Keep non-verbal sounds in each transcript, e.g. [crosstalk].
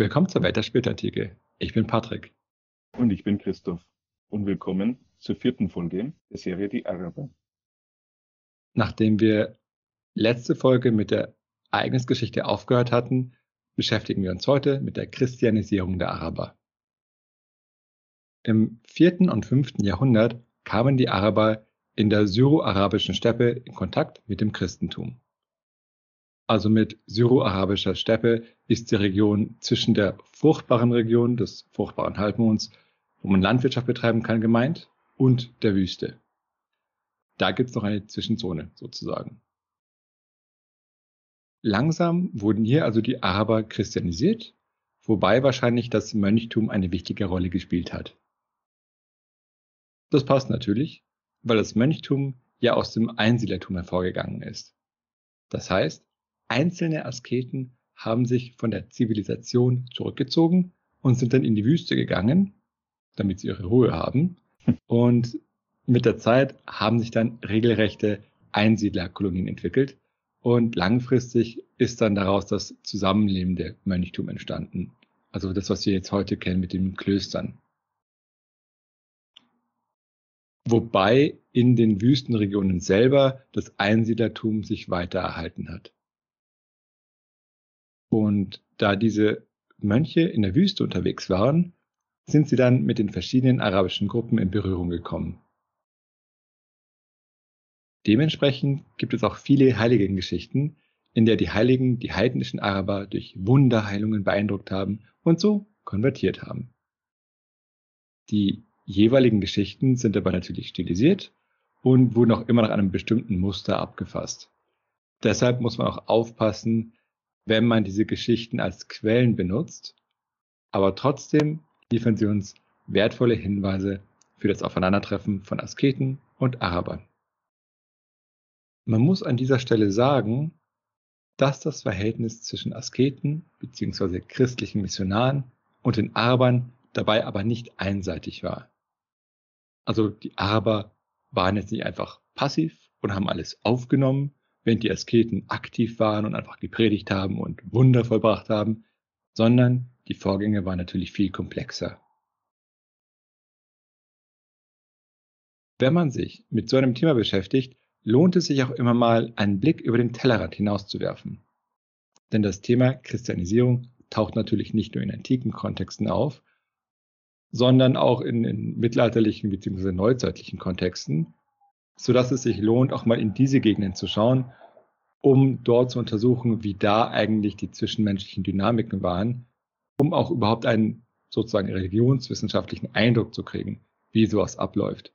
Willkommen zur Welt der Spätantike. Ich bin Patrick. Und ich bin Christoph. Und willkommen zur vierten Folge der Serie Die Araber. Nachdem wir letzte Folge mit der Ereignisgeschichte aufgehört hatten, beschäftigen wir uns heute mit der Christianisierung der Araber. Im vierten und fünften Jahrhundert kamen die Araber in der syro-arabischen Steppe in Kontakt mit dem Christentum also mit syro-arabischer Steppe, ist die Region zwischen der fruchtbaren Region des fruchtbaren Halbmonds, wo man Landwirtschaft betreiben kann, gemeint, und der Wüste. Da gibt es noch eine Zwischenzone sozusagen. Langsam wurden hier also die Araber christianisiert, wobei wahrscheinlich das Mönchtum eine wichtige Rolle gespielt hat. Das passt natürlich, weil das Mönchtum ja aus dem Einsiedlertum hervorgegangen ist. Das heißt, Einzelne Asketen haben sich von der Zivilisation zurückgezogen und sind dann in die Wüste gegangen, damit sie ihre Ruhe haben. Und mit der Zeit haben sich dann regelrechte Einsiedlerkolonien entwickelt. Und langfristig ist dann daraus das zusammenlebende Mönchtum entstanden. Also das, was wir jetzt heute kennen mit den Klöstern. Wobei in den Wüstenregionen selber das Einsiedlertum sich weiter erhalten hat. Und da diese Mönche in der Wüste unterwegs waren, sind sie dann mit den verschiedenen arabischen Gruppen in Berührung gekommen. Dementsprechend gibt es auch viele Heiligengeschichten, in der die Heiligen die heidnischen Araber durch Wunderheilungen beeindruckt haben und so konvertiert haben. Die jeweiligen Geschichten sind aber natürlich stilisiert und wurden auch immer nach einem bestimmten Muster abgefasst. Deshalb muss man auch aufpassen, wenn man diese Geschichten als Quellen benutzt, aber trotzdem liefern sie uns wertvolle Hinweise für das Aufeinandertreffen von Asketen und Arabern. Man muss an dieser Stelle sagen, dass das Verhältnis zwischen Asketen bzw. christlichen Missionaren und den Arabern dabei aber nicht einseitig war. Also die Araber waren jetzt nicht einfach passiv und haben alles aufgenommen, während die Asketen aktiv waren und einfach gepredigt haben und Wunder vollbracht haben, sondern die Vorgänge waren natürlich viel komplexer. Wenn man sich mit so einem Thema beschäftigt, lohnt es sich auch immer mal, einen Blick über den Tellerrand hinauszuwerfen. Denn das Thema Christianisierung taucht natürlich nicht nur in antiken Kontexten auf, sondern auch in, in mittelalterlichen bzw. neuzeitlichen Kontexten sodass es sich lohnt, auch mal in diese Gegenden zu schauen, um dort zu untersuchen, wie da eigentlich die zwischenmenschlichen Dynamiken waren, um auch überhaupt einen sozusagen religionswissenschaftlichen Eindruck zu kriegen, wie sowas abläuft.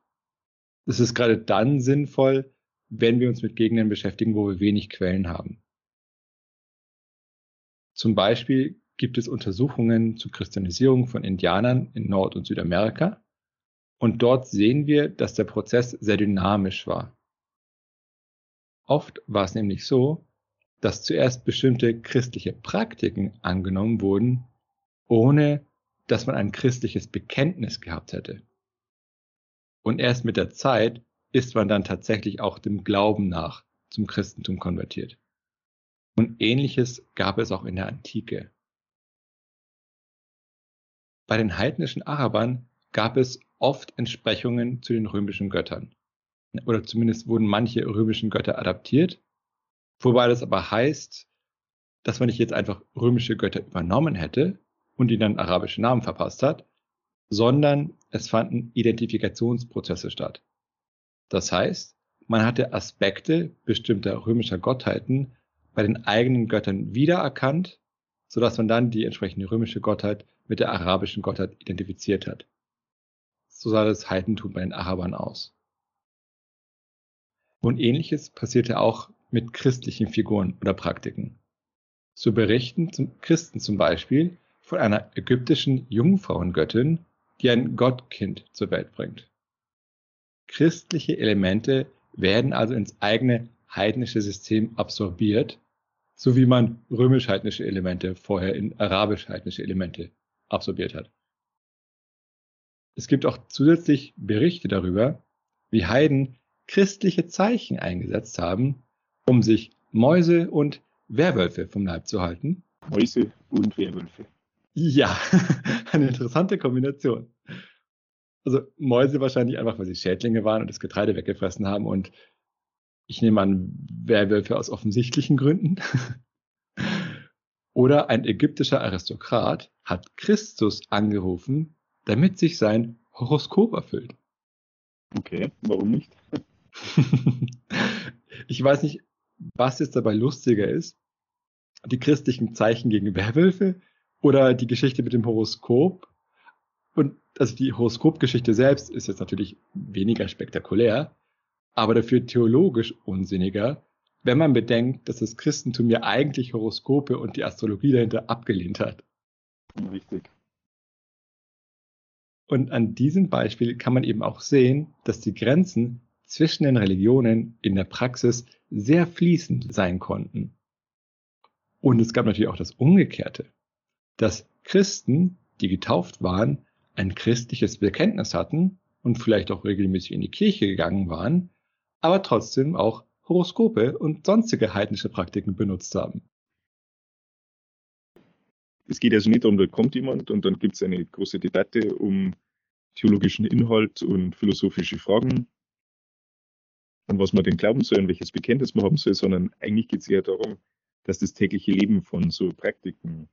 Es ist gerade dann sinnvoll, wenn wir uns mit Gegenden beschäftigen, wo wir wenig Quellen haben. Zum Beispiel gibt es Untersuchungen zur Christianisierung von Indianern in Nord- und Südamerika, und dort sehen wir, dass der Prozess sehr dynamisch war. Oft war es nämlich so, dass zuerst bestimmte christliche Praktiken angenommen wurden, ohne dass man ein christliches Bekenntnis gehabt hätte. Und erst mit der Zeit ist man dann tatsächlich auch dem Glauben nach zum Christentum konvertiert. Und ähnliches gab es auch in der Antike. Bei den heidnischen Arabern gab es oft Entsprechungen zu den römischen Göttern. Oder zumindest wurden manche römischen Götter adaptiert. Wobei das aber heißt, dass man nicht jetzt einfach römische Götter übernommen hätte und ihnen dann arabische Namen verpasst hat, sondern es fanden Identifikationsprozesse statt. Das heißt, man hatte Aspekte bestimmter römischer Gottheiten bei den eigenen Göttern wiedererkannt, sodass man dann die entsprechende römische Gottheit mit der arabischen Gottheit identifiziert hat. So sah das Heidentum bei den Arabern aus. Und ähnliches passierte auch mit christlichen Figuren oder Praktiken. So berichten zum Christen zum Beispiel von einer ägyptischen Jungfrauengöttin, die ein Gottkind zur Welt bringt. Christliche Elemente werden also ins eigene heidnische System absorbiert, so wie man römisch-heidnische Elemente vorher in arabisch-heidnische Elemente absorbiert hat. Es gibt auch zusätzlich Berichte darüber, wie Heiden christliche Zeichen eingesetzt haben, um sich Mäuse und Werwölfe vom Leib zu halten. Mäuse und Werwölfe. Ja, [laughs] eine interessante Kombination. Also Mäuse wahrscheinlich einfach, weil sie Schädlinge waren und das Getreide weggefressen haben und ich nehme an, Werwölfe aus offensichtlichen Gründen. [laughs] Oder ein ägyptischer Aristokrat hat Christus angerufen, damit sich sein Horoskop erfüllt. Okay, warum nicht? [laughs] ich weiß nicht, was jetzt dabei lustiger ist. Die christlichen Zeichen gegen Werwölfe oder die Geschichte mit dem Horoskop. Und also die Horoskopgeschichte selbst ist jetzt natürlich weniger spektakulär, aber dafür theologisch unsinniger, wenn man bedenkt, dass das Christentum ja eigentlich Horoskope und die Astrologie dahinter abgelehnt hat. Richtig. Und an diesem Beispiel kann man eben auch sehen, dass die Grenzen zwischen den Religionen in der Praxis sehr fließend sein konnten. Und es gab natürlich auch das Umgekehrte, dass Christen, die getauft waren, ein christliches Bekenntnis hatten und vielleicht auch regelmäßig in die Kirche gegangen waren, aber trotzdem auch Horoskope und sonstige heidnische Praktiken benutzt haben. Es geht also nicht darum, da kommt jemand und dann gibt es eine große Debatte um theologischen Inhalt und philosophische Fragen, an was man denn glauben soll und welches Bekenntnis man haben soll, sondern eigentlich geht es eher darum, dass das tägliche Leben von so Praktiken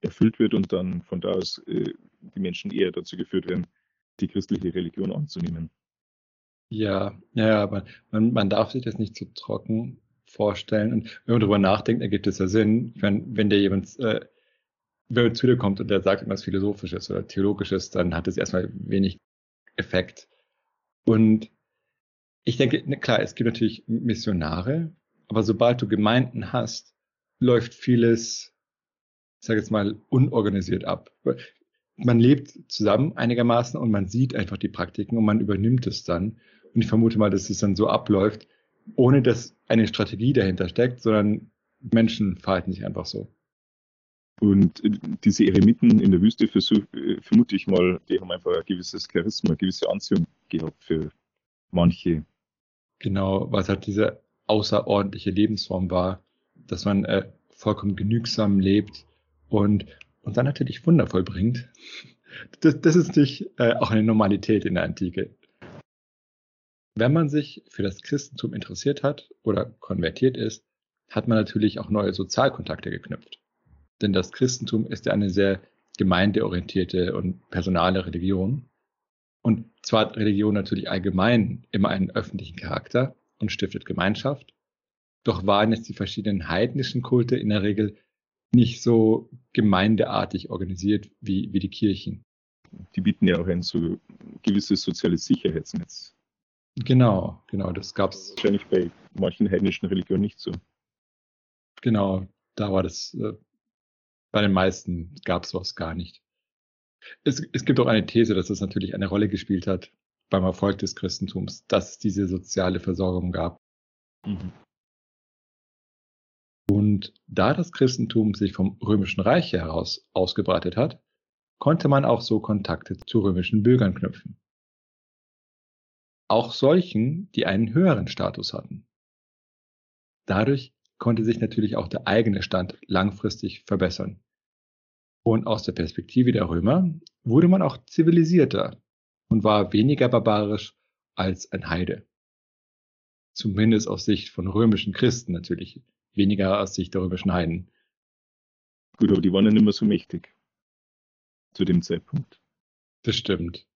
erfüllt wird und dann von da aus äh, die Menschen eher dazu geführt werden, die christliche Religion anzunehmen. Ja, ja, aber man, man darf sich das nicht so trocken vorstellen. Und wenn man darüber nachdenkt, ergibt es ja Sinn. Ich meine, wenn der jemand äh, wenn zu dir kommt und der sagt irgendwas Philosophisches oder Theologisches, dann hat es erstmal wenig Effekt. Und ich denke, klar, es gibt natürlich Missionare, aber sobald du Gemeinden hast, läuft vieles, ich sage jetzt mal, unorganisiert ab. Man lebt zusammen einigermaßen und man sieht einfach die Praktiken und man übernimmt es dann. Und ich vermute mal, dass es dann so abläuft, ohne dass eine Strategie dahinter steckt, sondern Menschen verhalten sich einfach so. Und äh, diese Eremiten in der Wüste, versuch, äh, vermute ich mal, die haben einfach ein gewisses Charisma, eine gewisse Anziehung gehabt für manche. Genau, was halt diese außerordentliche Lebensform war, dass man äh, vollkommen genügsam lebt und, und dann natürlich Wunder vollbringt. Das, das ist nicht äh, auch eine Normalität in der Antike. Wenn man sich für das Christentum interessiert hat oder konvertiert ist, hat man natürlich auch neue Sozialkontakte geknüpft. Denn das Christentum ist ja eine sehr gemeindeorientierte und personale Religion. Und zwar hat Religion natürlich allgemein immer einen öffentlichen Charakter und stiftet Gemeinschaft. Doch waren jetzt die verschiedenen heidnischen Kulte in der Regel nicht so gemeindeartig organisiert wie, wie die Kirchen. Die bieten ja auch ein so gewisses soziales Sicherheitsnetz. Genau, genau, das gab es. Wahrscheinlich bei manchen heidnischen Religionen nicht so. Genau, da war das, äh, bei den meisten gab es sowas gar nicht. Es, es gibt auch eine These, dass das natürlich eine Rolle gespielt hat beim Erfolg des Christentums, dass es diese soziale Versorgung gab. Mhm. Und da das Christentum sich vom römischen Reich heraus ausgebreitet hat, konnte man auch so Kontakte zu römischen Bürgern knüpfen auch solchen, die einen höheren Status hatten. Dadurch konnte sich natürlich auch der eigene Stand langfristig verbessern. Und aus der Perspektive der Römer wurde man auch zivilisierter und war weniger barbarisch als ein Heide. Zumindest aus Sicht von römischen Christen natürlich, weniger aus Sicht der römischen Heiden. Gut, aber die waren ja nicht mehr so mächtig zu dem Zeitpunkt. Das stimmt.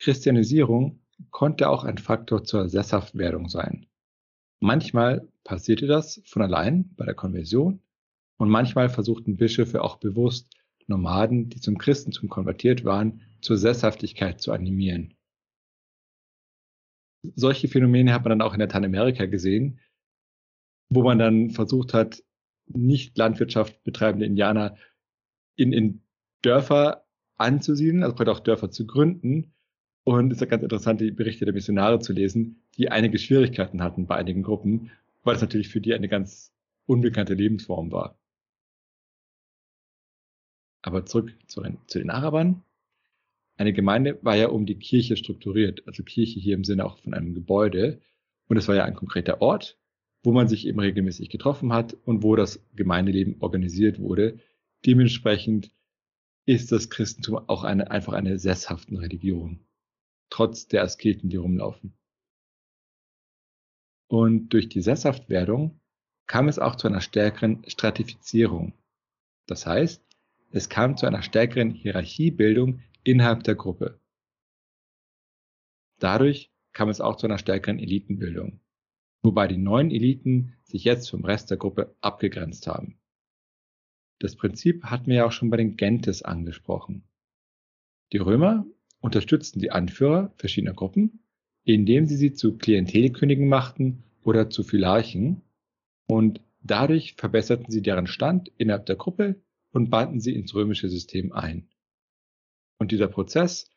Christianisierung konnte auch ein Faktor zur Sesshaftwerdung sein. Manchmal passierte das von allein bei der Konversion und manchmal versuchten Bischöfe auch bewusst, Nomaden, die zum Christentum konvertiert waren, zur Sesshaftigkeit zu animieren. Solche Phänomene hat man dann auch in Lateinamerika gesehen, wo man dann versucht hat, nicht Landwirtschaft betreibende Indianer in, in Dörfer anzusiedeln, also auch Dörfer zu gründen, und es ist ja ganz interessant, die Berichte der Missionare zu lesen, die einige Schwierigkeiten hatten bei einigen Gruppen, weil es natürlich für die eine ganz unbekannte Lebensform war. Aber zurück zu, zu den Arabern. Eine Gemeinde war ja um die Kirche strukturiert, also Kirche hier im Sinne auch von einem Gebäude. Und es war ja ein konkreter Ort, wo man sich eben regelmäßig getroffen hat und wo das Gemeindeleben organisiert wurde. Dementsprechend ist das Christentum auch eine, einfach eine sesshaften Religion, trotz der Asketen, die rumlaufen. Und durch die Sesshaftwerdung kam es auch zu einer stärkeren Stratifizierung. Das heißt, es kam zu einer stärkeren Hierarchiebildung innerhalb der Gruppe. Dadurch kam es auch zu einer stärkeren Elitenbildung, wobei die neuen Eliten sich jetzt vom Rest der Gruppe abgegrenzt haben. Das Prinzip hatten wir ja auch schon bei den Gentes angesprochen. Die Römer unterstützten die Anführer verschiedener Gruppen, indem sie sie zu Klientelkönigen machten oder zu Phylarchen und dadurch verbesserten sie deren Stand innerhalb der Gruppe und banden sie ins römische System ein. Und dieser Prozess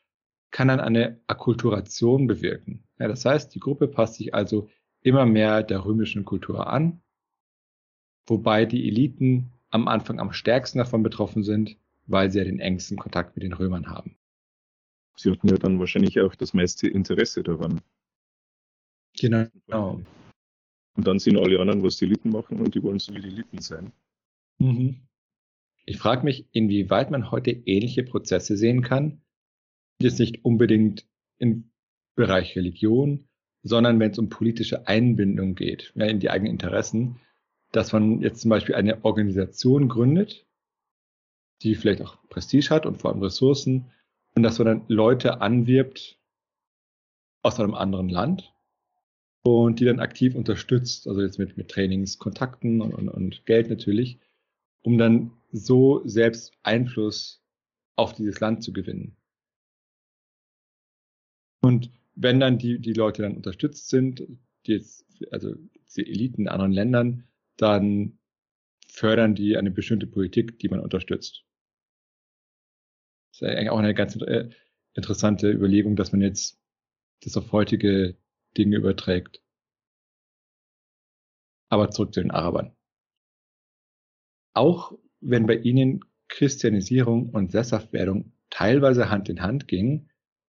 kann dann eine Akkulturation bewirken. Ja, das heißt, die Gruppe passt sich also immer mehr der römischen Kultur an, wobei die Eliten am Anfang am stärksten davon betroffen sind, weil sie ja den engsten Kontakt mit den Römern haben. Sie hatten ja dann wahrscheinlich auch das meiste Interesse daran. Genau. Und dann sind alle anderen, was die Eliten machen und die wollen so wie die Eliten sein. Mhm. Ich frage mich, inwieweit man heute ähnliche Prozesse sehen kann, jetzt nicht unbedingt im Bereich Religion, sondern wenn es um politische Einbindung geht, ja, in die eigenen Interessen, dass man jetzt zum Beispiel eine Organisation gründet, die vielleicht auch Prestige hat und vor allem Ressourcen, und dass man dann Leute anwirbt aus einem anderen Land und die dann aktiv unterstützt, also jetzt mit, mit Trainings, und, und, und Geld natürlich, um dann so selbst Einfluss auf dieses Land zu gewinnen. Und wenn dann die, die Leute dann unterstützt sind, die jetzt, also die Eliten in anderen Ländern, dann fördern die eine bestimmte Politik, die man unterstützt. Das ist eigentlich auch eine ganz äh, interessante Überlegung, dass man jetzt das auf heutige Dinge überträgt. Aber zurück zu den Arabern. Auch wenn bei ihnen Christianisierung und Sesshaftwerdung teilweise Hand in Hand gingen,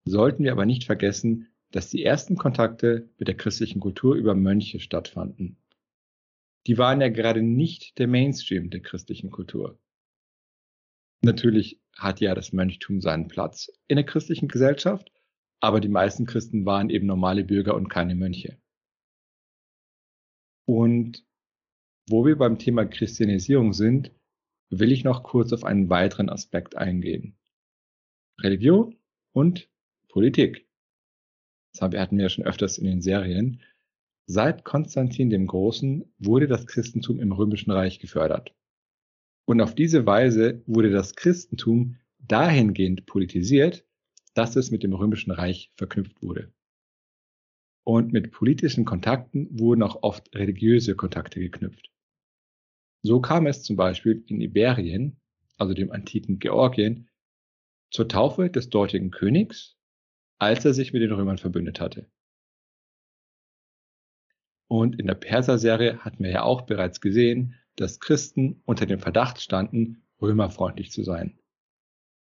sollten wir aber nicht vergessen, dass die ersten Kontakte mit der christlichen Kultur über Mönche stattfanden. Die waren ja gerade nicht der Mainstream der christlichen Kultur. Natürlich hat ja das Mönchtum seinen Platz in der christlichen Gesellschaft, aber die meisten Christen waren eben normale Bürger und keine Mönche. Und wo wir beim Thema Christianisierung sind, will ich noch kurz auf einen weiteren Aspekt eingehen. Religion und Politik. Das hatten wir ja schon öfters in den Serien. Seit Konstantin dem Großen wurde das Christentum im Römischen Reich gefördert. Und auf diese Weise wurde das Christentum dahingehend politisiert, dass es mit dem Römischen Reich verknüpft wurde. Und mit politischen Kontakten wurden auch oft religiöse Kontakte geknüpft. So kam es zum Beispiel in Iberien, also dem antiken Georgien, zur Taufe des dortigen Königs, als er sich mit den Römern verbündet hatte. Und in der Perser-Serie hatten wir ja auch bereits gesehen, dass Christen unter dem Verdacht standen, römerfreundlich zu sein.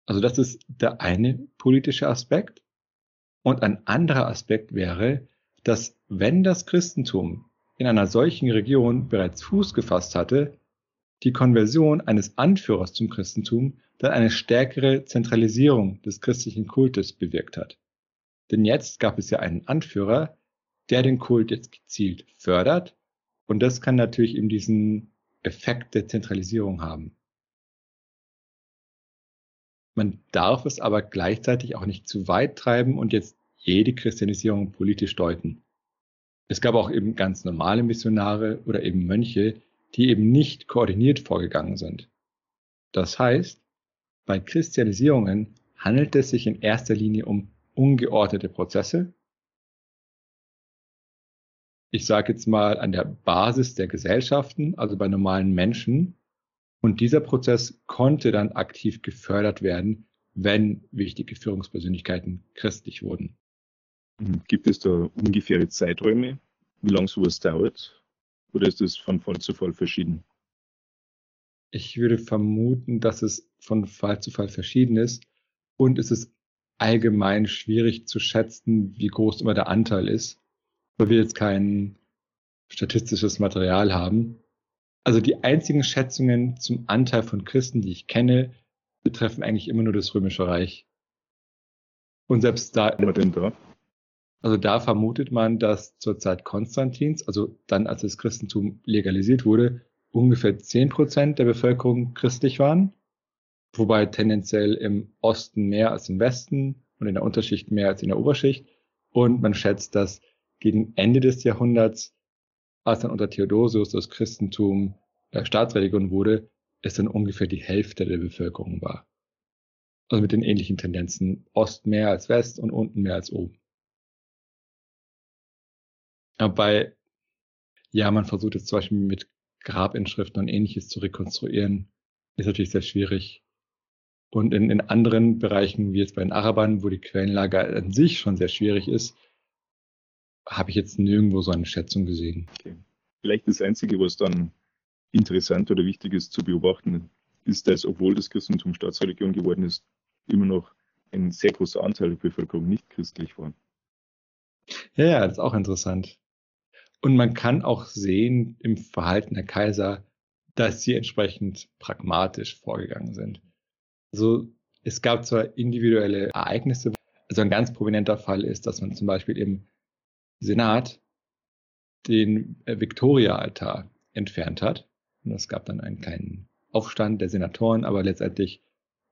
Also das ist der eine politische Aspekt. Und ein anderer Aspekt wäre, dass wenn das Christentum in einer solchen Region bereits Fuß gefasst hatte, die Konversion eines Anführers zum Christentum dann eine stärkere Zentralisierung des christlichen Kultes bewirkt hat. Denn jetzt gab es ja einen Anführer, der den Kult jetzt gezielt fördert und das kann natürlich eben diesen Effekt der Zentralisierung haben. Man darf es aber gleichzeitig auch nicht zu weit treiben und jetzt jede Christianisierung politisch deuten. Es gab auch eben ganz normale Missionare oder eben Mönche, die eben nicht koordiniert vorgegangen sind. Das heißt, bei Christianisierungen handelt es sich in erster Linie um ungeordnete Prozesse. Ich sage jetzt mal an der Basis der Gesellschaften, also bei normalen Menschen. Und dieser Prozess konnte dann aktiv gefördert werden, wenn wichtige Führungspersönlichkeiten christlich wurden. Gibt es da ungefähre Zeiträume, wie lange sowas dauert? Oder ist es von Fall zu Fall verschieden? Ich würde vermuten, dass es von Fall zu Fall verschieden ist und es ist allgemein schwierig zu schätzen, wie groß immer der Anteil ist, weil wir jetzt keinen statistisches Material haben. Also die einzigen Schätzungen zum Anteil von Christen, die ich kenne, betreffen eigentlich immer nur das Römische Reich. Und selbst da, da? also da vermutet man, dass zur Zeit Konstantins, also dann als das Christentum legalisiert wurde, ungefähr zehn Prozent der Bevölkerung christlich waren, wobei tendenziell im Osten mehr als im Westen und in der Unterschicht mehr als in der Oberschicht. Und man schätzt, dass gegen Ende des Jahrhunderts, als dann unter Theodosius das Christentum äh, Staatsreligion wurde, es dann ungefähr die Hälfte der Bevölkerung war. Also mit den ähnlichen Tendenzen. Ost mehr als West und unten mehr als oben. Aber bei, ja, man versucht jetzt zum Beispiel mit Grabinschriften und ähnliches zu rekonstruieren, ist natürlich sehr schwierig. Und in, in anderen Bereichen, wie jetzt bei den Arabern, wo die Quellenlage an sich schon sehr schwierig ist, habe ich jetzt nirgendwo so eine Schätzung gesehen. Okay. Vielleicht das Einzige, was dann interessant oder wichtig ist zu beobachten, ist, dass obwohl das Christentum Staatsreligion geworden ist, immer noch ein sehr großer Anteil der Bevölkerung nicht christlich war. Ja, ja, das ist auch interessant. Und man kann auch sehen im Verhalten der Kaiser, dass sie entsprechend pragmatisch vorgegangen sind. Also es gab zwar individuelle Ereignisse, also ein ganz prominenter Fall ist, dass man zum Beispiel im Senat den Victoria-Altar entfernt hat. Und es gab dann einen kleinen Aufstand der Senatoren, aber letztendlich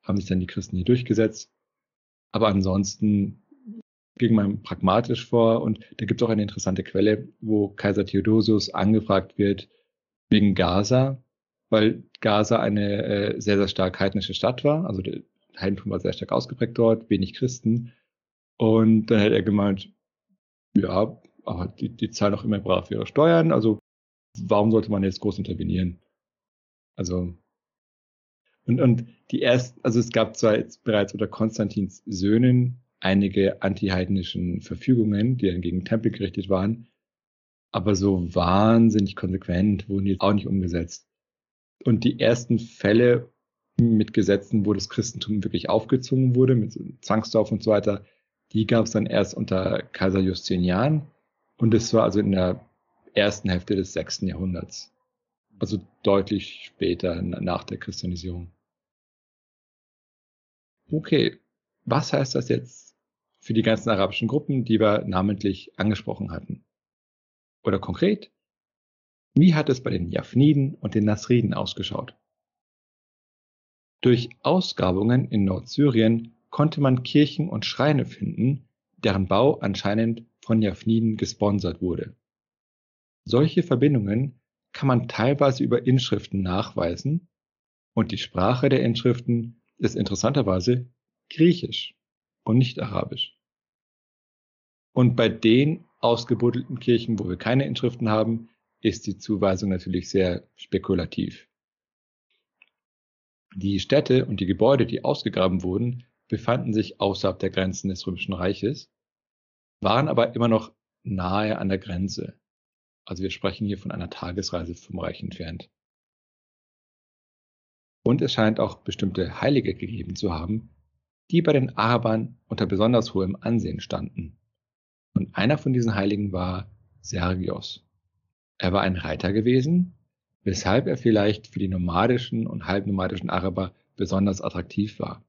haben sich dann die Christen hier durchgesetzt. Aber ansonsten ging man pragmatisch vor und da gibt es auch eine interessante Quelle, wo Kaiser Theodosius angefragt wird wegen Gaza, weil Gaza eine äh, sehr, sehr stark heidnische Stadt war. Also der Heidentum war sehr stark ausgeprägt dort, wenig Christen. Und dann hat er gemeint, ja, aber die, die zahlen auch immer brav ihre Steuern, also warum sollte man jetzt groß intervenieren? Also und, und die ersten, also es gab zwar jetzt bereits unter Konstantins Söhnen einige antiheidnischen Verfügungen, die dann gegen Tempel gerichtet waren, aber so wahnsinnig konsequent wurden die auch nicht umgesetzt. Und die ersten Fälle mit Gesetzen, wo das Christentum wirklich aufgezwungen wurde, mit Zwangsdorf und so weiter, die gab es dann erst unter Kaiser Justinian. Und das war also in der ersten Hälfte des sechsten Jahrhunderts. Also deutlich später nach der Christianisierung. Okay, was heißt das jetzt für die ganzen arabischen Gruppen, die wir namentlich angesprochen hatten? Oder konkret, wie hat es bei den Jafniden und den Nasriden ausgeschaut? Durch Ausgrabungen in Nordsyrien konnte man Kirchen und Schreine finden, deren Bau anscheinend von Jafniden gesponsert wurde. Solche Verbindungen kann man teilweise über Inschriften nachweisen und die Sprache der Inschriften ist interessanterweise Griechisch und nicht Arabisch. Und bei den ausgebuddelten Kirchen, wo wir keine Inschriften haben, ist die Zuweisung natürlich sehr spekulativ. Die Städte und die Gebäude, die ausgegraben wurden, befanden sich außerhalb der Grenzen des Römischen Reiches, waren aber immer noch nahe an der Grenze. Also wir sprechen hier von einer Tagesreise vom Reich entfernt. Und es scheint auch bestimmte Heilige gegeben zu haben, die bei den Arabern unter besonders hohem Ansehen standen. Und einer von diesen Heiligen war Sergios. Er war ein Reiter gewesen, weshalb er vielleicht für die nomadischen und halbnomadischen Araber besonders attraktiv war.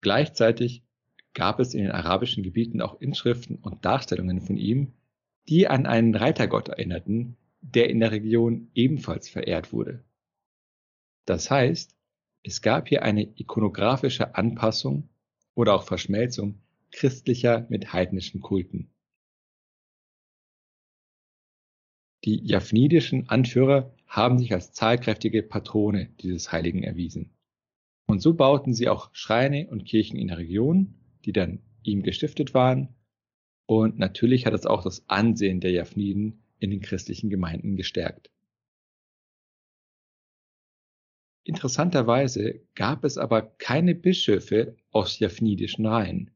Gleichzeitig gab es in den arabischen Gebieten auch Inschriften und Darstellungen von ihm, die an einen Reitergott erinnerten, der in der Region ebenfalls verehrt wurde. Das heißt, es gab hier eine ikonografische Anpassung oder auch Verschmelzung christlicher mit heidnischen Kulten. Die jaffnidischen Anführer haben sich als zahlkräftige Patrone dieses Heiligen erwiesen. Und so bauten sie auch Schreine und Kirchen in der Region, die dann ihm gestiftet waren und natürlich hat es auch das Ansehen der Japhniden in den christlichen Gemeinden gestärkt. Interessanterweise gab es aber keine Bischöfe aus japhnidischen Reihen.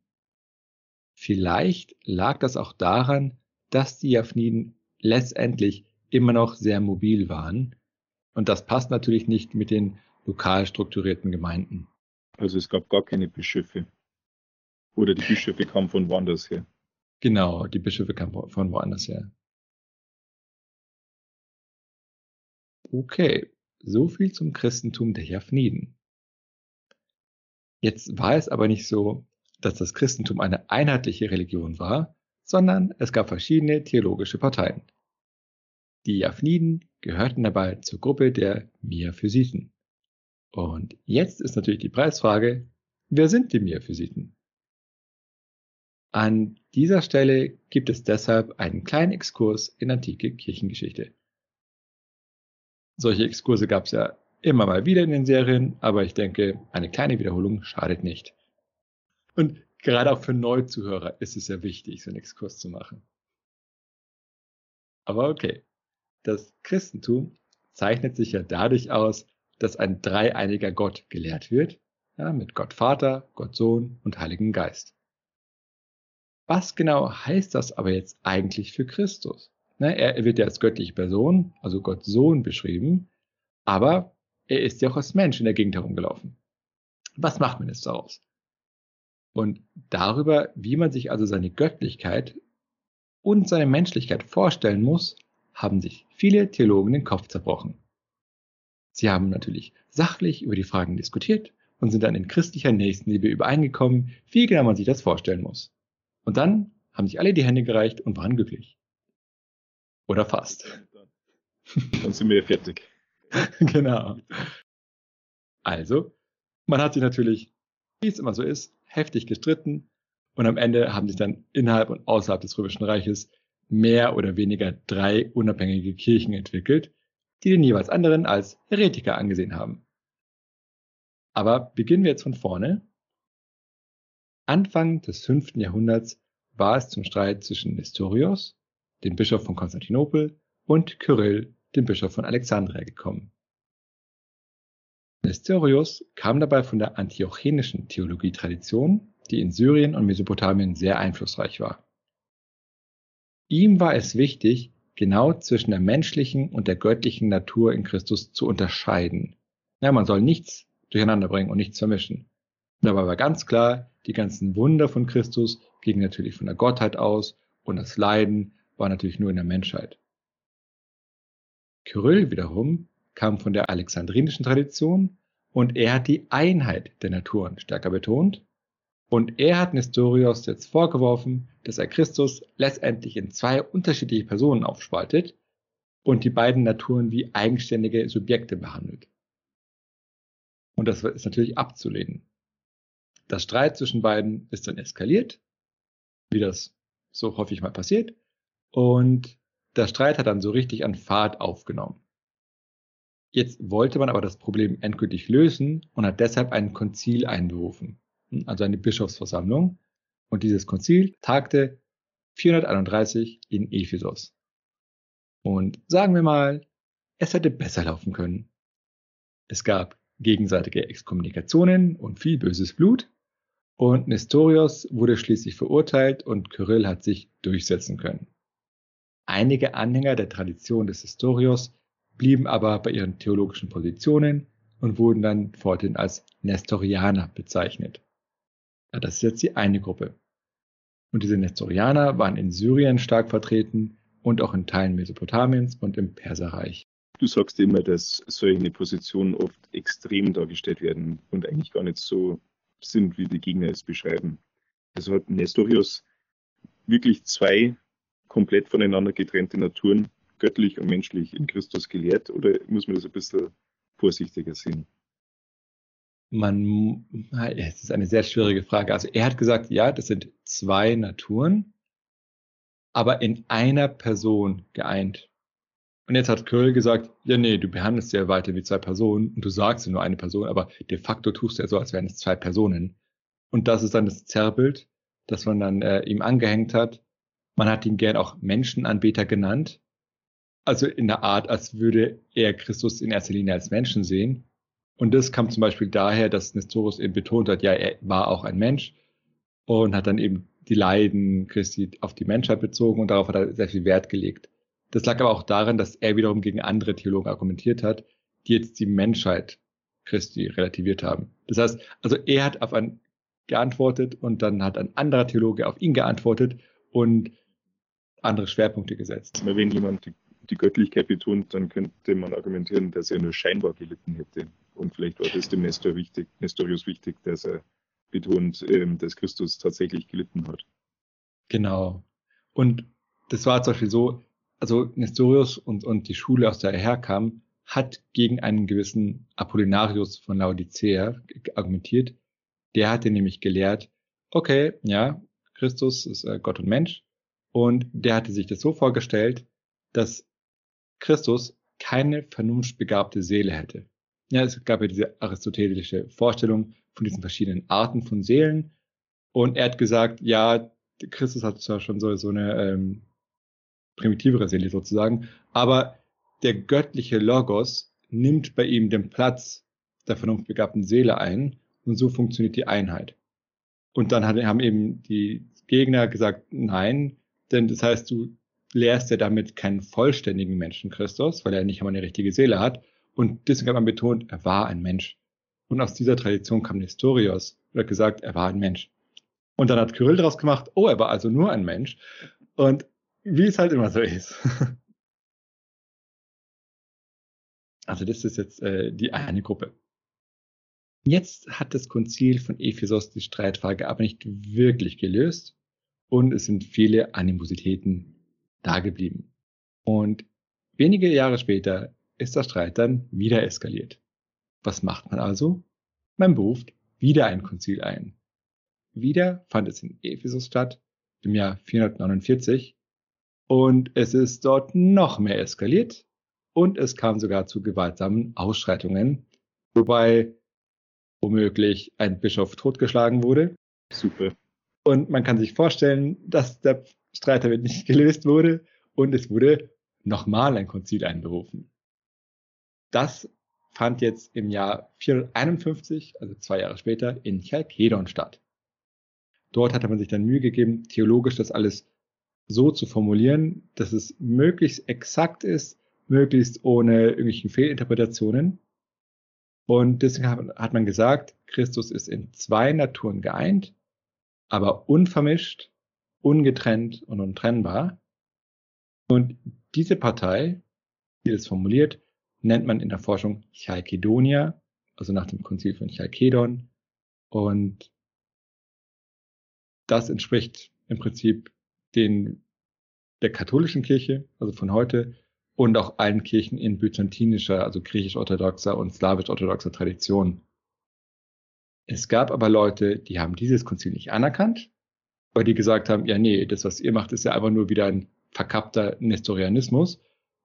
Vielleicht lag das auch daran, dass die Japhniden letztendlich immer noch sehr mobil waren. Und das passt natürlich nicht mit den lokal strukturierten Gemeinden. Also es gab gar keine Bischöfe. Oder die Bischöfe kamen von woanders her. Genau, die Bischöfe kamen von woanders her. Okay, so viel zum Christentum der Japhniden. Jetzt war es aber nicht so, dass das Christentum eine einheitliche Religion war, sondern es gab verschiedene theologische Parteien. Die Japhniden gehörten dabei zur Gruppe der Miaphysiten. Und jetzt ist natürlich die Preisfrage, wer sind die Miaphysiten? An dieser Stelle gibt es deshalb einen kleinen Exkurs in antike Kirchengeschichte. Solche Exkurse gab es ja immer mal wieder in den Serien, aber ich denke, eine kleine Wiederholung schadet nicht. Und gerade auch für Neuzuhörer ist es ja wichtig, so einen Exkurs zu machen. Aber okay. Das Christentum zeichnet sich ja dadurch aus, dass ein dreieiniger Gott gelehrt wird, ja, mit Gott Vater, Gott Sohn und Heiligen Geist. Was genau heißt das aber jetzt eigentlich für Christus? Ne, er wird ja als göttliche Person, also Gott Sohn beschrieben, aber er ist ja auch als Mensch in der Gegend herumgelaufen. Was macht man jetzt daraus? Und darüber, wie man sich also seine Göttlichkeit und seine Menschlichkeit vorstellen muss, haben sich viele Theologen den Kopf zerbrochen. Sie haben natürlich sachlich über die Fragen diskutiert und sind dann in christlicher Nächstenliebe übereingekommen, wie genau man sich das vorstellen muss. Und dann haben sich alle die Hände gereicht und waren glücklich. Oder fast. Dann sind wir fertig. [laughs] genau. Also, man hat sich natürlich, wie es immer so ist, heftig gestritten und am Ende haben sich dann innerhalb und außerhalb des Römischen Reiches mehr oder weniger drei unabhängige Kirchen entwickelt, die den jeweils anderen als Heretiker angesehen haben. Aber beginnen wir jetzt von vorne. Anfang des fünften Jahrhunderts war es zum Streit zwischen Nestorius, dem Bischof von Konstantinopel, und Kyrill, dem Bischof von Alexandria, gekommen. Nestorius kam dabei von der antiochenischen Theologietradition, die in Syrien und Mesopotamien sehr einflussreich war. Ihm war es wichtig, genau zwischen der menschlichen und der göttlichen Natur in Christus zu unterscheiden. Ja, man soll nichts durcheinander bringen und nichts vermischen. dabei war ganz klar, die ganzen Wunder von Christus gingen natürlich von der Gottheit aus und das Leiden war natürlich nur in der Menschheit. Kyrill wiederum kam von der alexandrinischen Tradition und er hat die Einheit der Naturen stärker betont und er hat Nestorius jetzt vorgeworfen, dass er Christus letztendlich in zwei unterschiedliche Personen aufspaltet und die beiden Naturen wie eigenständige Subjekte behandelt. Und das ist natürlich abzulehnen. Das Streit zwischen beiden ist dann eskaliert, wie das so häufig mal passiert, und der Streit hat dann so richtig an Fahrt aufgenommen. Jetzt wollte man aber das Problem endgültig lösen und hat deshalb ein Konzil einberufen also eine Bischofsversammlung. Und dieses Konzil tagte 431 in Ephesus. Und sagen wir mal, es hätte besser laufen können. Es gab gegenseitige Exkommunikationen und viel böses Blut. Und Nestorius wurde schließlich verurteilt und Kyrill hat sich durchsetzen können. Einige Anhänger der Tradition des Nestorius blieben aber bei ihren theologischen Positionen und wurden dann forthin als Nestorianer bezeichnet. Ja, das ist jetzt die eine Gruppe. Und diese Nestorianer waren in Syrien stark vertreten und auch in Teilen Mesopotamiens und im Perserreich. Du sagst immer, dass solche Positionen oft extrem dargestellt werden und eigentlich gar nicht so sind, wie die Gegner es beschreiben. Also hat Nestorius wirklich zwei komplett voneinander getrennte Naturen, göttlich und menschlich, in Christus gelehrt oder muss man das ein bisschen vorsichtiger sehen? Man, es ist eine sehr schwierige Frage. Also er hat gesagt, ja, das sind zwei Naturen, aber in einer Person geeint. Und jetzt hat Curl gesagt, ja, nee, du behandelst ja weiter wie zwei Personen und du sagst nur eine Person, aber de facto tust du ja so, als wären es zwei Personen. Und das ist dann das Zerrbild, das man dann äh, ihm angehängt hat. Man hat ihn gern auch Menschenanbeter genannt. Also in der Art, als würde er Christus in erster Linie als Menschen sehen. Und das kam zum Beispiel daher, dass Nestorius eben betont hat, ja, er war auch ein Mensch und hat dann eben die Leiden Christi auf die Menschheit bezogen und darauf hat er sehr viel Wert gelegt. Das lag aber auch daran, dass er wiederum gegen andere Theologen argumentiert hat, die jetzt die Menschheit Christi relativiert haben. Das heißt, also er hat auf einen geantwortet und dann hat ein anderer Theologe auf ihn geantwortet und andere Schwerpunkte gesetzt. Wenn jemand Göttlichkeit betont, dann könnte man argumentieren, dass er nur scheinbar gelitten hätte. Und vielleicht war das dem Nestor wichtig, Nestorius wichtig, dass er betont, ähm, dass Christus tatsächlich gelitten hat. Genau. Und das war zum Beispiel so, also Nestorius und, und die Schule, aus der er herkam, hat gegen einen gewissen Apollinarius von Laodicea argumentiert. Der hatte nämlich gelehrt, okay, ja, Christus ist äh, Gott und Mensch. Und der hatte sich das so vorgestellt, dass Christus keine vernunftbegabte Seele hätte. Ja, es gab ja diese aristotelische Vorstellung von diesen verschiedenen Arten von Seelen. Und er hat gesagt, ja, Christus hat zwar schon so, so eine ähm, primitivere Seele sozusagen, aber der göttliche Logos nimmt bei ihm den Platz der vernunftbegabten Seele ein und so funktioniert die Einheit. Und dann haben eben die Gegner gesagt, nein, denn das heißt, du lehrst ja damit keinen vollständigen Menschen Christus, weil er nicht einmal eine richtige Seele hat. Und deswegen hat man betont, er war ein Mensch. Und aus dieser Tradition kam Nestorius und hat gesagt, er war ein Mensch. Und dann hat Kyrill daraus gemacht, oh, er war also nur ein Mensch. Und wie es halt immer so ist. [laughs] Also das ist jetzt äh, die eine Gruppe. Jetzt hat das Konzil von Ephesus die Streitfrage aber nicht wirklich gelöst und es sind viele Animositäten dageblieben. Und wenige Jahre später ist der Streit dann wieder eskaliert. Was macht man also? Man beruft wieder ein Konzil ein. Wieder fand es in Ephesus statt, im Jahr 449, und es ist dort noch mehr eskaliert und es kam sogar zu gewaltsamen Ausschreitungen, wobei womöglich ein Bischof totgeschlagen wurde. Super. Und man kann sich vorstellen, dass der Streit damit nicht gelöst wurde und es wurde nochmal ein Konzil einberufen. Das fand jetzt im Jahr 451, also zwei Jahre später, in Chalkedon statt. Dort hatte man sich dann Mühe gegeben, theologisch das alles so zu formulieren, dass es möglichst exakt ist, möglichst ohne irgendwelche Fehlinterpretationen. Und deswegen hat man gesagt, Christus ist in zwei Naturen geeint, aber unvermischt, ungetrennt und untrennbar. Und diese Partei, die das formuliert, nennt man in der Forschung Chalkedonia, also nach dem Konzil von Chalkedon. Und das entspricht im Prinzip den der katholischen Kirche, also von heute, und auch allen Kirchen in byzantinischer, also griechisch-orthodoxer und slawisch-orthodoxer Tradition. Es gab aber Leute, die haben dieses Konzil nicht anerkannt, weil die gesagt haben, ja nee, das, was ihr macht, ist ja einfach nur wieder ein verkappter Nestorianismus.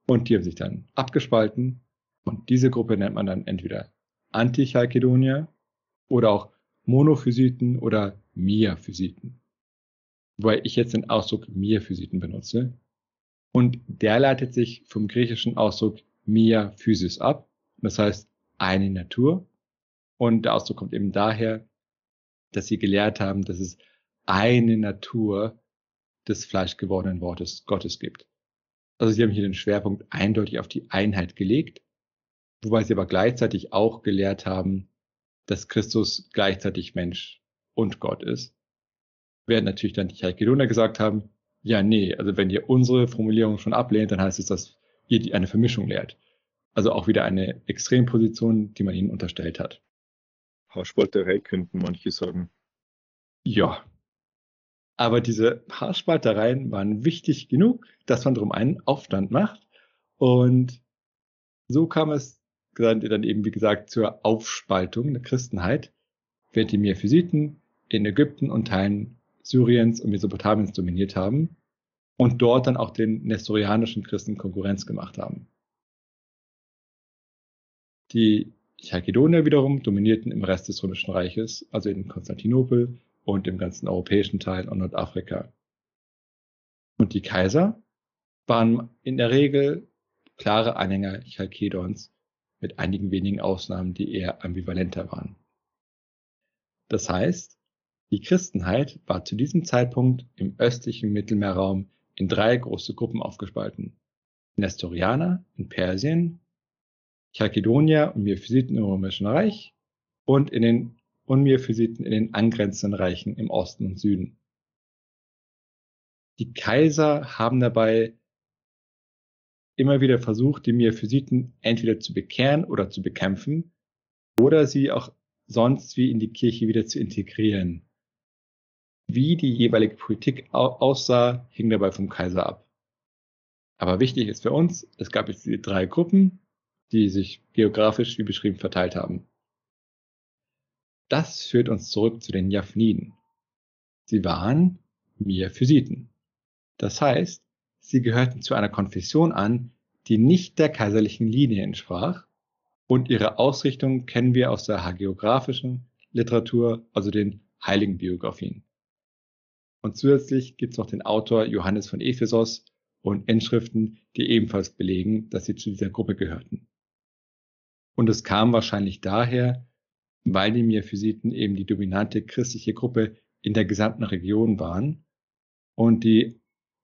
Und die haben sich dann abgespalten. Und diese Gruppe nennt man dann entweder Antichalkedonier oder auch Monophysiten oder Miaphysiten. Wobei ich jetzt den Ausdruck Miaphysiten benutze, und der leitet sich vom griechischen Ausdruck Mia Physis ab. Das heißt eine Natur. Und der Ausdruck kommt eben daher, dass sie gelehrt haben, dass es eine Natur des fleischgewordenen Wortes Gottes gibt. Also sie haben hier den Schwerpunkt eindeutig auf die Einheit gelegt, wobei sie aber gleichzeitig auch gelehrt haben, dass Christus gleichzeitig Mensch und Gott ist. Während natürlich dann die Chalkedoner gesagt haben, ja, nee, also wenn ihr unsere Formulierung schon ablehnt, dann heißt es, dass ihr eine Vermischung lehrt. Also auch wieder eine Extremposition, die man ihnen unterstellt hat. Haarspalterei könnten manche sagen. Ja. Aber diese Haarspaltereien waren wichtig genug, dass man drum einen Aufstand macht. Und so kam es dann eben, wie gesagt, zur Aufspaltung der Christenheit, während die Miaphysiten in Ägypten und Teilen Syriens und Mesopotamiens dominiert haben und dort dann auch den nestorianischen Christen Konkurrenz gemacht haben. Die Chalkedonier wiederum dominierten im Rest des Römischen Reiches, also in Konstantinopel und im ganzen europäischen Teil und Nordafrika. Und die Kaiser waren in der Regel klare Anhänger Chalkedons, mit einigen wenigen Ausnahmen, die eher ambivalenter waren. Das heißt, die Christenheit war zu diesem Zeitpunkt im östlichen Mittelmeerraum in drei große Gruppen aufgespalten. Nestorianer in Persien, Chalkedonier und Miaphysiten im Römischen Reich und in den und Miaphysiten in den angrenzenden Reichen im Osten und Süden. Die Kaiser haben dabei immer wieder versucht, die Miaphysiten entweder zu bekehren oder zu bekämpfen oder sie auch sonst wie in die Kirche wieder zu integrieren. Wie die jeweilige Politik aussah, hing dabei vom Kaiser ab. Aber wichtig ist für uns, es gab jetzt diese drei Gruppen, die sich geografisch wie beschrieben verteilt haben. Das führt uns zurück zu den Japhniden. Sie waren Miaphysiten. Das heißt, sie gehörten zu einer Konfession an, die nicht der kaiserlichen Linie entsprach und ihre Ausrichtung kennen wir aus der hagiografischen Literatur, also den heiligen Biografien. Und zusätzlich gibt es noch den Autor Johannes von Ephesos und Inschriften, die ebenfalls belegen, dass sie zu dieser Gruppe gehörten. Und es kam wahrscheinlich daher, weil die Miaphysiten eben die dominante christliche Gruppe in der gesamten Region waren und die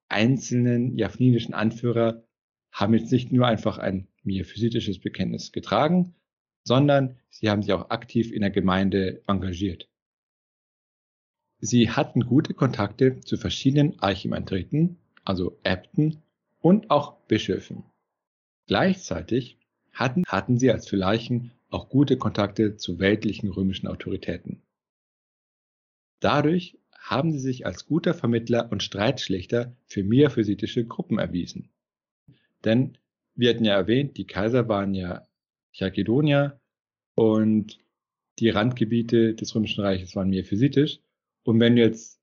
einzelnen japhnidischen Anführer haben jetzt nicht nur einfach ein miaphysitisches Bekenntnis getragen, sondern sie haben sich auch aktiv in der Gemeinde engagiert. Sie hatten gute Kontakte zu verschiedenen Archimandriten, also Äbten und auch Bischöfen. Gleichzeitig hatten, hatten sie als Phyllarchen auch gute Kontakte zu weltlichen römischen Autoritäten. Dadurch haben sie sich als guter Vermittler und Streitschlichter für miaphysitische Gruppen erwiesen. Denn wir hatten ja erwähnt, die Kaiser waren ja Chalkedonier und die Randgebiete des Römischen Reiches waren miaphysitisch. Und wenn du jetzt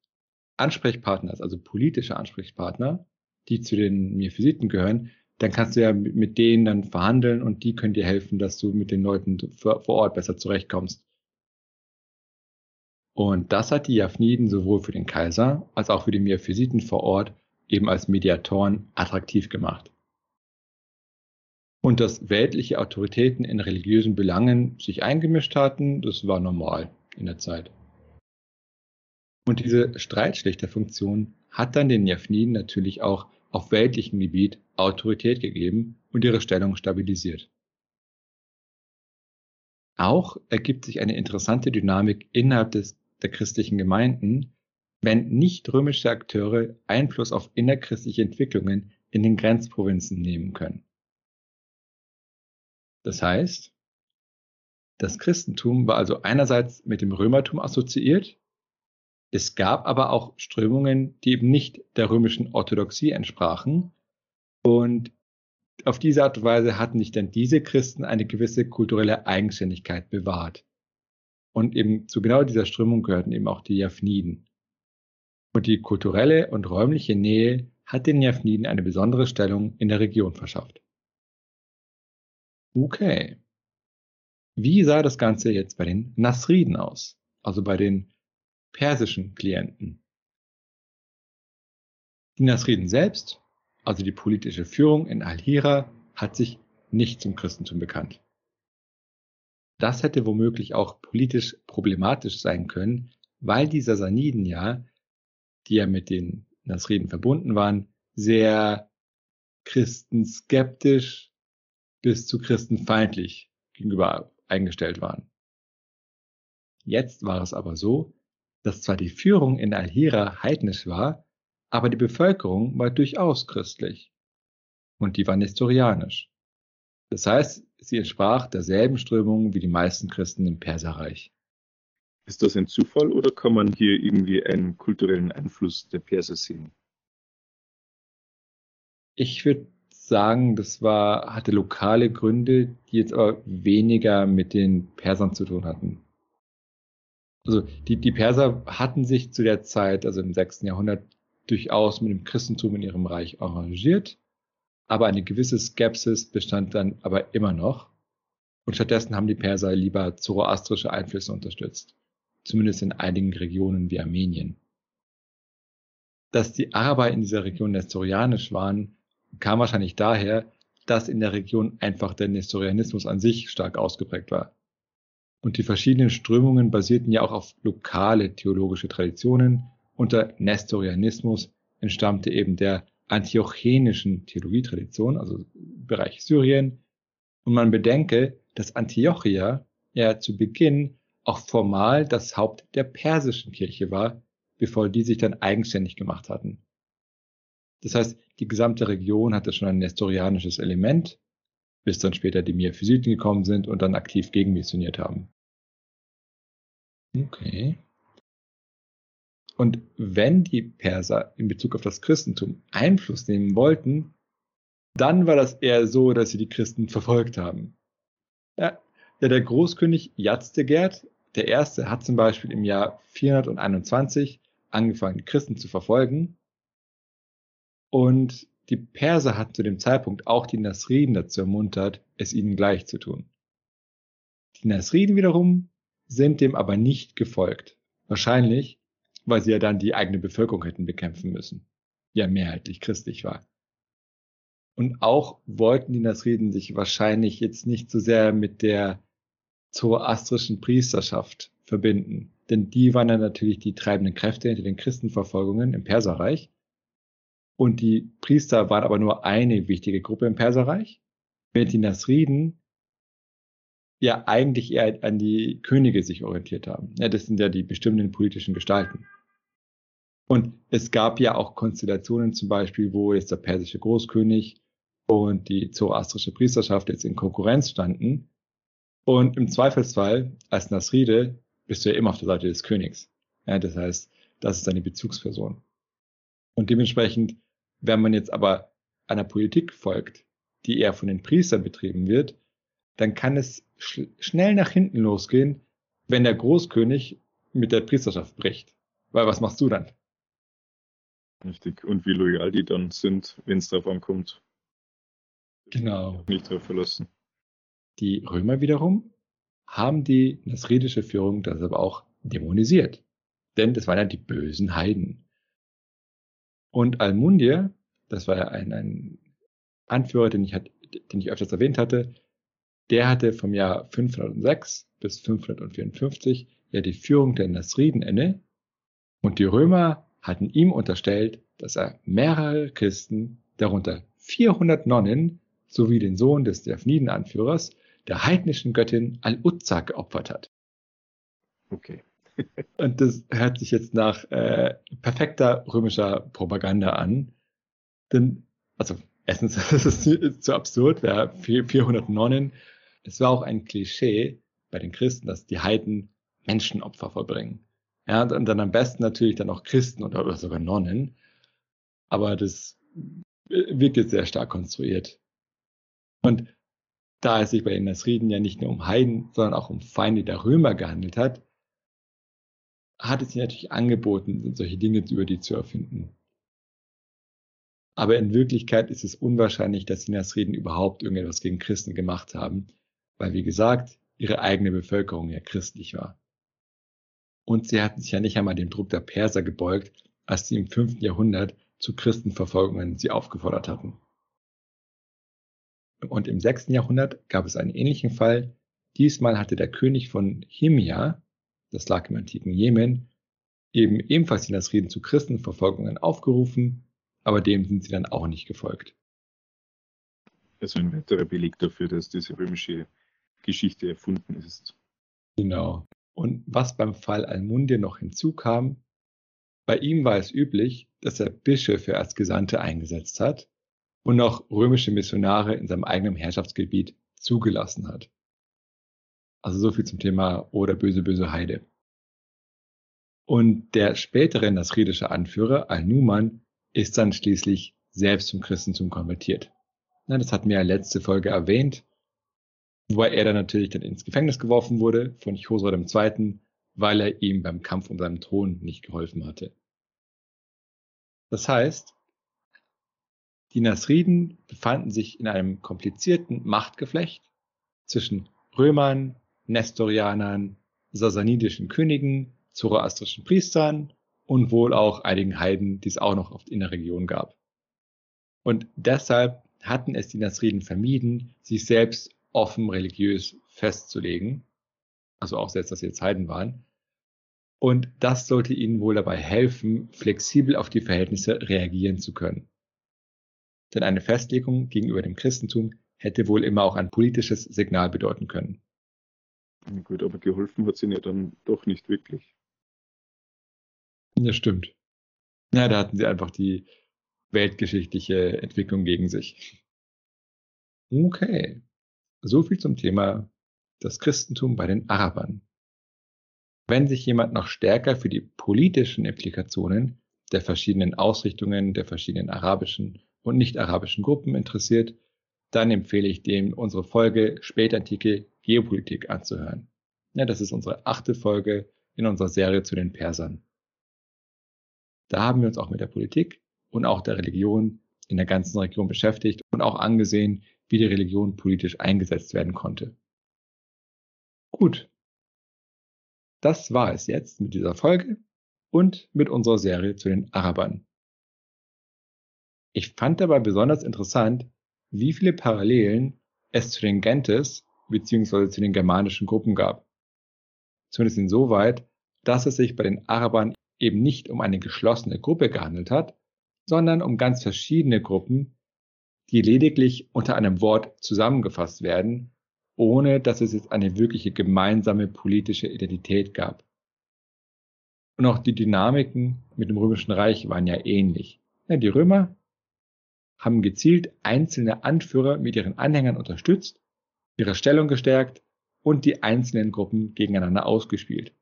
Ansprechpartner hast, also politische Ansprechpartner, die zu den Miaphysiten gehören, dann kannst du ja mit denen dann verhandeln und die können dir helfen, dass du mit den Leuten vor Ort besser zurechtkommst. Und das hat die Japhniden sowohl für den Kaiser als auch für die Miaphysiten vor Ort eben als Mediatoren attraktiv gemacht. Und dass weltliche Autoritäten in religiösen Belangen sich eingemischt hatten, das war normal in der Zeit. Und diese Streitschlichterfunktion hat dann den Japhniden natürlich auch auf weltlichem Gebiet Autorität gegeben und ihre Stellung stabilisiert. Auch ergibt sich eine interessante Dynamik innerhalb des der christlichen Gemeinden, wenn nicht römische Akteure Einfluss auf innerchristliche Entwicklungen in den Grenzprovinzen nehmen können. Das heißt, das Christentum war also einerseits mit dem Römertum assoziiert, es gab aber auch Strömungen, die eben nicht der römischen Orthodoxie entsprachen und auf diese Art und Weise hatten sich dann diese Christen eine gewisse kulturelle Eigenständigkeit bewahrt. Und eben zu genau dieser Strömung gehörten eben auch die Japhniden. Und die kulturelle und räumliche Nähe hat den Japhniden eine besondere Stellung in der Region verschafft. Okay. Wie sah das Ganze jetzt bei den Nasriden aus? Also bei den persischen Klienten? Die Nasriden selbst, also die politische Führung in Al-Hira, hat sich nicht zum Christentum bekannt. Das hätte womöglich auch politisch problematisch sein können, weil die Sassaniden ja, die ja mit den Nasriden verbunden waren, sehr christenskeptisch bis zu christenfeindlich gegenüber eingestellt waren. Jetzt war es aber so, dass zwar die Führung in Al-Hira heidnisch war, aber die Bevölkerung war durchaus christlich. Und die war nestorianisch. Das heißt, sie entsprach derselben Strömung wie die meisten Christen im Perserreich. Ist das ein Zufall oder kann man hier irgendwie einen kulturellen Einfluss der Perser sehen? Ich würde sagen, das war, hatte lokale Gründe, die jetzt aber weniger mit den Persern zu tun hatten. Also die, die Perser hatten sich zu der Zeit, also im 6. Jahrhundert, durchaus mit dem Christentum in ihrem Reich arrangiert aber eine gewisse Skepsis bestand dann aber immer noch. Und stattdessen haben die Perser lieber zoroastrische Einflüsse unterstützt, zumindest in einigen Regionen wie Armenien. Dass die Araber in dieser Region nestorianisch waren, kam wahrscheinlich daher, dass in der Region einfach der Nestorianismus an sich stark ausgeprägt war. Und die verschiedenen Strömungen basierten ja auch auf lokale theologische Traditionen. Unter Nestorianismus entstammte eben der antiochenischen Theologietradition, also Bereich Syrien. Und man bedenke, dass Antiochia ja zu Beginn auch formal das Haupt der persischen Kirche war, bevor die sich dann eigenständig gemacht hatten. Das heißt, die gesamte Region hatte schon ein nestorianisches Element, bis dann später die Miaphysiten gekommen sind und dann aktiv gegenmissioniert haben. Okay. Und wenn die Perser in Bezug auf das Christentum Einfluss nehmen wollten, dann war das eher so, dass sie die Christen verfolgt haben. Ja, der Großkönig Jazdegerd, der Erste, hat zum Beispiel im Jahr 421 angefangen, Christen zu verfolgen. Und die Perser hatten zu dem Zeitpunkt auch die Nasriden dazu ermuntert, es ihnen gleich zu tun. Die Nasriden wiederum sind dem aber nicht gefolgt. Wahrscheinlich, weil sie ja dann die eigene Bevölkerung hätten bekämpfen müssen, die ja mehrheitlich christlich war. Und auch wollten die Nasriden sich wahrscheinlich jetzt nicht so sehr mit der zoroastrischen Priesterschaft verbinden. Denn die waren dann natürlich die treibenden Kräfte hinter den Christenverfolgungen im Perserreich. Und die Priester waren aber nur eine wichtige Gruppe im Perserreich, während die Nasriden ja eigentlich eher an die Könige sich orientiert haben. Ja, das sind ja die bestimmenden politischen Gestalten. Und es gab ja auch Konstellationen zum Beispiel, wo jetzt der persische Großkönig und die zoroastrische Priesterschaft jetzt in Konkurrenz standen. Und im Zweifelsfall als Nasride bist du ja immer auf der Seite des Königs. Ja, das heißt, das ist deine Bezugsperson. Und dementsprechend, wenn man jetzt aber einer Politik folgt, die eher von den Priestern betrieben wird, dann kann es sch schnell nach hinten losgehen, wenn der Großkönig mit der Priesterschaft bricht. Weil was machst du dann? Richtig. Und wie loyal die dann sind, wenn es darauf ankommt. Genau. Nicht darauf verlassen. Die Römer wiederum haben die nasridische Führung deshalb auch dämonisiert. Denn das waren ja die bösen Heiden. Und Almundir, das war ja ein, ein Anführer, den ich, den ich öfters erwähnt hatte, der hatte vom Jahr 506 bis 554 ja die Führung der Nasriden inne und die Römer hatten ihm unterstellt, dass er mehrere Christen, darunter 400 Nonnen sowie den Sohn des Delphiniden-Anführers, der heidnischen Göttin Al-Uzza geopfert hat. Okay. Und das hört sich jetzt nach äh, perfekter römischer Propaganda an. Denn, also erstens, [laughs] das ist zu absurd, wer 400 Nonnen es war auch ein Klischee bei den Christen, dass die Heiden Menschenopfer vollbringen. Ja, und dann am besten natürlich dann auch Christen oder, oder sogar Nonnen. Aber das wird jetzt sehr stark konstruiert. Und da es sich bei den Nasriden ja nicht nur um Heiden, sondern auch um Feinde der Römer gehandelt hat, hat es sich natürlich angeboten, solche Dinge über die zu erfinden. Aber in Wirklichkeit ist es unwahrscheinlich, dass die Nasriden überhaupt irgendetwas gegen Christen gemacht haben, weil wie gesagt, ihre eigene Bevölkerung ja christlich war. Und sie hatten sich ja nicht einmal dem Druck der Perser gebeugt, als sie im 5. Jahrhundert zu Christenverfolgungen sie aufgefordert hatten. Und im 6. Jahrhundert gab es einen ähnlichen Fall. Diesmal hatte der König von Himia, das lag im antiken Jemen, eben ebenfalls die Nasriden zu Christenverfolgungen aufgerufen, aber dem sind sie dann auch nicht gefolgt. Also ein weiterer Beleg dafür, dass diese römische Geschichte erfunden ist. Genau. Und was beim Fall Almundir noch hinzukam, bei ihm war es üblich, dass er Bischöfe als Gesandte eingesetzt hat und auch römische Missionare in seinem eigenen Herrschaftsgebiet zugelassen hat. Also so viel zum Thema oder böse, böse Heide. Und der spätere nasridische Anführer Al-Numan ist dann schließlich selbst zum Christentum konvertiert. das hatten wir ja letzte Folge erwähnt. Wobei er dann natürlich dann ins Gefängnis geworfen wurde von Chosra II., weil er ihm beim Kampf um seinen Thron nicht geholfen hatte. Das heißt, die Nasriden befanden sich in einem komplizierten Machtgeflecht zwischen Römern, Nestorianern, sasanidischen Königen, zoroastrischen Priestern und wohl auch einigen Heiden, die es auch noch oft in der Region gab. Und deshalb hatten es die Nasriden vermieden, sich selbst offen religiös festzulegen. Also auch selbst, dass sie jetzt Heiden waren. Und das sollte ihnen wohl dabei helfen, flexibel auf die Verhältnisse reagieren zu können. Denn eine Festlegung gegenüber dem Christentum hätte wohl immer auch ein politisches Signal bedeuten können. Gut, aber geholfen hat sie ja dann doch nicht wirklich. Ja, stimmt. Ja, da hatten sie einfach die weltgeschichtliche Entwicklung gegen sich. Okay, so viel zum Thema das Christentum bei den Arabern. Wenn sich jemand noch stärker für die politischen Implikationen der verschiedenen Ausrichtungen der verschiedenen arabischen und nicht-arabischen Gruppen interessiert, dann empfehle ich dem, unsere Folge Spätantike Geopolitik anzuhören. Ja, das ist unsere achte Folge in unserer Serie zu den Persern. Da haben wir uns auch mit der Politik und auch der Religion in der ganzen Region beschäftigt und auch angesehen, wie die Religion politisch eingesetzt werden konnte. Gut. Das war es jetzt mit dieser Folge und mit unserer Serie zu den Arabern. Ich fand dabei besonders interessant, wie viele Parallelen es zu den Gentes bzw. zu den germanischen Gruppen gab. Zumindest insoweit, dass es sich bei den Arabern eben nicht um eine geschlossene Gruppe gehandelt hat, sondern um ganz verschiedene Gruppen, die lediglich unter einem Wort zusammengefasst werden, ohne dass es jetzt eine wirkliche gemeinsame politische Identität gab. Und auch die Dynamiken mit dem Römischen Reich waren ja ähnlich. Ja, die Römer haben gezielt einzelne Anführer mit ihren Anhängern unterstützt, ihre Stellung gestärkt und die einzelnen Gruppen gegeneinander ausgespielt.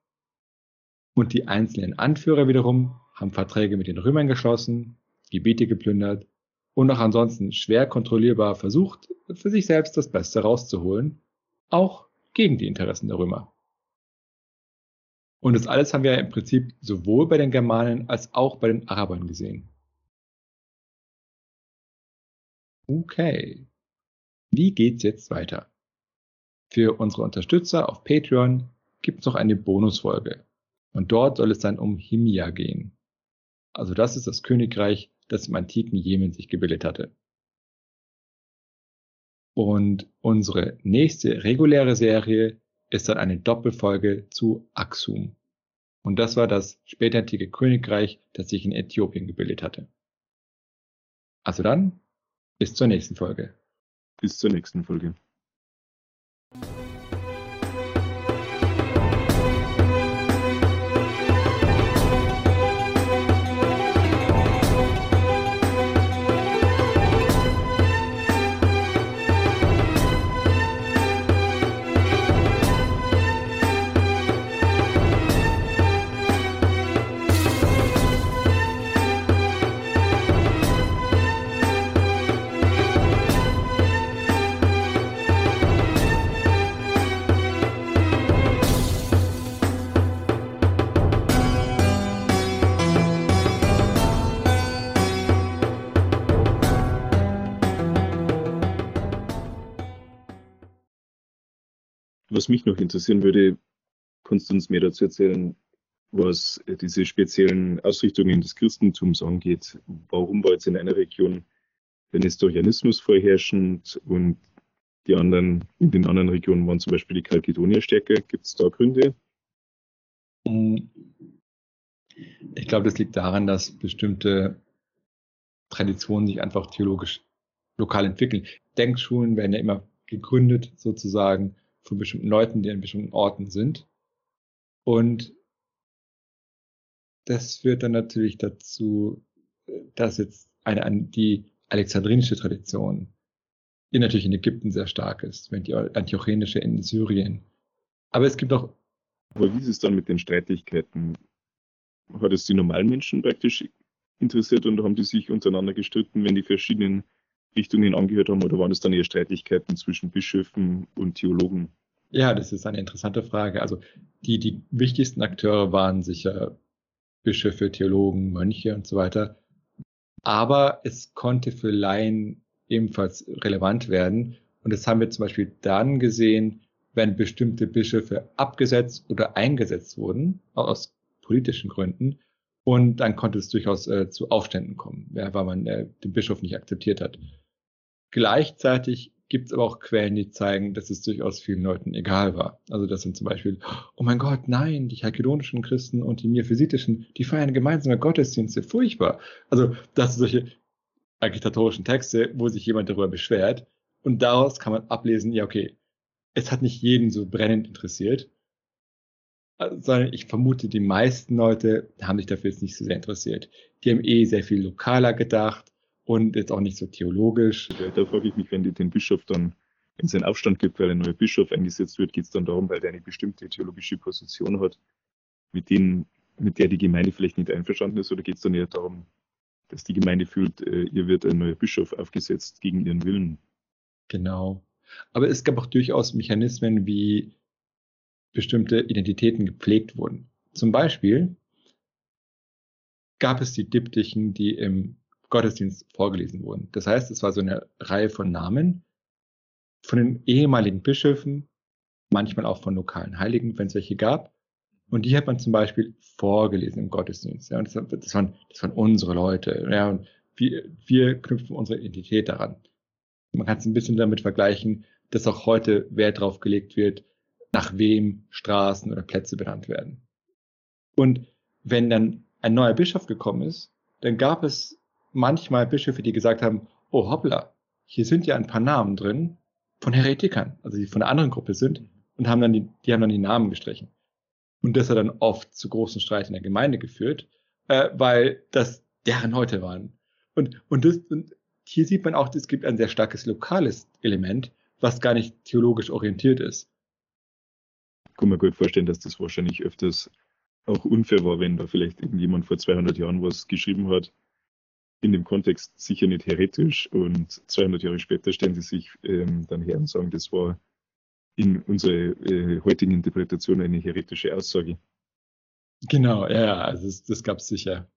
Und die einzelnen Anführer wiederum haben Verträge mit den Römern geschlossen, Gebiete geplündert und auch ansonsten schwer kontrollierbar versucht, für sich selbst das Beste rauszuholen, auch gegen die Interessen der Römer. Und das alles haben wir im Prinzip sowohl bei den Germanen als auch bei den Arabern gesehen. Okay. Wie geht's jetzt weiter? Für unsere Unterstützer auf Patreon gibt's noch eine Bonusfolge. Und dort soll es dann um Himia gehen. Also das ist das Königreich, das im antiken Jemen sich gebildet hatte. Und unsere nächste reguläre Serie ist dann eine Doppelfolge zu Aksum. Und das war das spätantike Königreich, das sich in Äthiopien gebildet hatte. Also dann, bis zur nächsten Folge. Bis zur nächsten Folge. Mich noch interessieren würde, kannst du uns mehr dazu erzählen, was diese speziellen Ausrichtungen des Christentums angeht? Warum war jetzt in einer Region der Nestorianismus vorherrschend und die anderen, in den anderen Regionen waren zum Beispiel die Chalkedonier stärker? Gibt es da Gründe? Ich glaube, das liegt daran, dass bestimmte Traditionen sich einfach theologisch lokal entwickeln. Denkschulen werden ja immer gegründet sozusagen von bestimmten Leuten, die an bestimmten Orten sind. Und das führt dann natürlich dazu, dass jetzt eine, die alexandrinische Tradition, die natürlich in Ägypten sehr stark ist, während die antiochenische in Syrien. Aber es gibt auch. Aber wie ist es dann mit den Streitigkeiten? Hat es die normalen Menschen praktisch interessiert und haben die sich untereinander gestritten, wenn die verschiedenen Richtungen angehört haben, oder waren es dann eher Streitigkeiten zwischen Bischöfen und Theologen? Ja, das ist eine interessante Frage. Also die, die wichtigsten Akteure waren sicher Bischöfe, Theologen, Mönche und so weiter. Aber es konnte für Laien ebenfalls relevant werden. Und das haben wir zum Beispiel dann gesehen, wenn bestimmte Bischöfe abgesetzt oder eingesetzt wurden, aus politischen Gründen. Und dann konnte es durchaus äh, zu Aufständen kommen, ja, weil man äh, den Bischof nicht akzeptiert hat. Gleichzeitig gibt es aber auch Quellen, die zeigen, dass es durchaus vielen Leuten egal war. Also das sind zum Beispiel, oh mein Gott, nein, die chalkedonischen Christen und die miaphysitischen, die feiern gemeinsame Gottesdienste, furchtbar. Also das sind solche agitatorischen Texte, wo sich jemand darüber beschwert und daraus kann man ablesen, ja okay, es hat nicht jeden so brennend interessiert, sondern ich vermute, die meisten Leute haben sich dafür jetzt nicht so sehr interessiert. Die haben eh sehr viel lokaler gedacht und jetzt auch nicht so theologisch. Da frage ich mich, wenn die den Bischof dann, wenn es einen Aufstand gibt, weil ein neuer Bischof eingesetzt wird, geht es dann darum, weil der eine bestimmte theologische Position hat, mit, denen, mit der die Gemeinde vielleicht nicht einverstanden ist, oder geht es dann eher darum, dass die Gemeinde fühlt, äh, ihr wird ein neuer Bischof aufgesetzt gegen ihren Willen? Genau. Aber es gab auch durchaus Mechanismen, wie bestimmte Identitäten gepflegt wurden. Zum Beispiel gab es die Diptychen, die im Gottesdienst vorgelesen wurden. Das heißt, es war so eine Reihe von Namen von den ehemaligen Bischöfen, manchmal auch von lokalen Heiligen, wenn es welche gab. Und die hat man zum Beispiel vorgelesen im Gottesdienst. Ja, und das, das, waren, das waren unsere Leute. Ja, und wir, wir knüpfen unsere Identität daran. Man kann es ein bisschen damit vergleichen, dass auch heute Wert darauf gelegt wird, nach wem Straßen oder Plätze benannt werden. Und wenn dann ein neuer Bischof gekommen ist, dann gab es manchmal Bischöfe, die gesagt haben, oh hoppla, hier sind ja ein paar Namen drin von Heretikern, also die von einer anderen Gruppe sind und haben dann die, die haben dann die Namen gestrichen. Und das hat dann oft zu großen Streit in der Gemeinde geführt, äh, weil das deren Leute waren. Und, und, das, und hier sieht man auch, es gibt ein sehr starkes lokales Element, was gar nicht theologisch orientiert ist. Ich kann mir gut vorstellen, dass das wahrscheinlich öfters auch unfair war, wenn da vielleicht irgendjemand vor 200 Jahren was geschrieben hat, in dem Kontext sicher nicht heretisch und 200 Jahre später stellen sie sich ähm, dann her und sagen, das war in unserer äh, heutigen Interpretation eine heretische Aussage. Genau, ja, also das, das gab es sicher.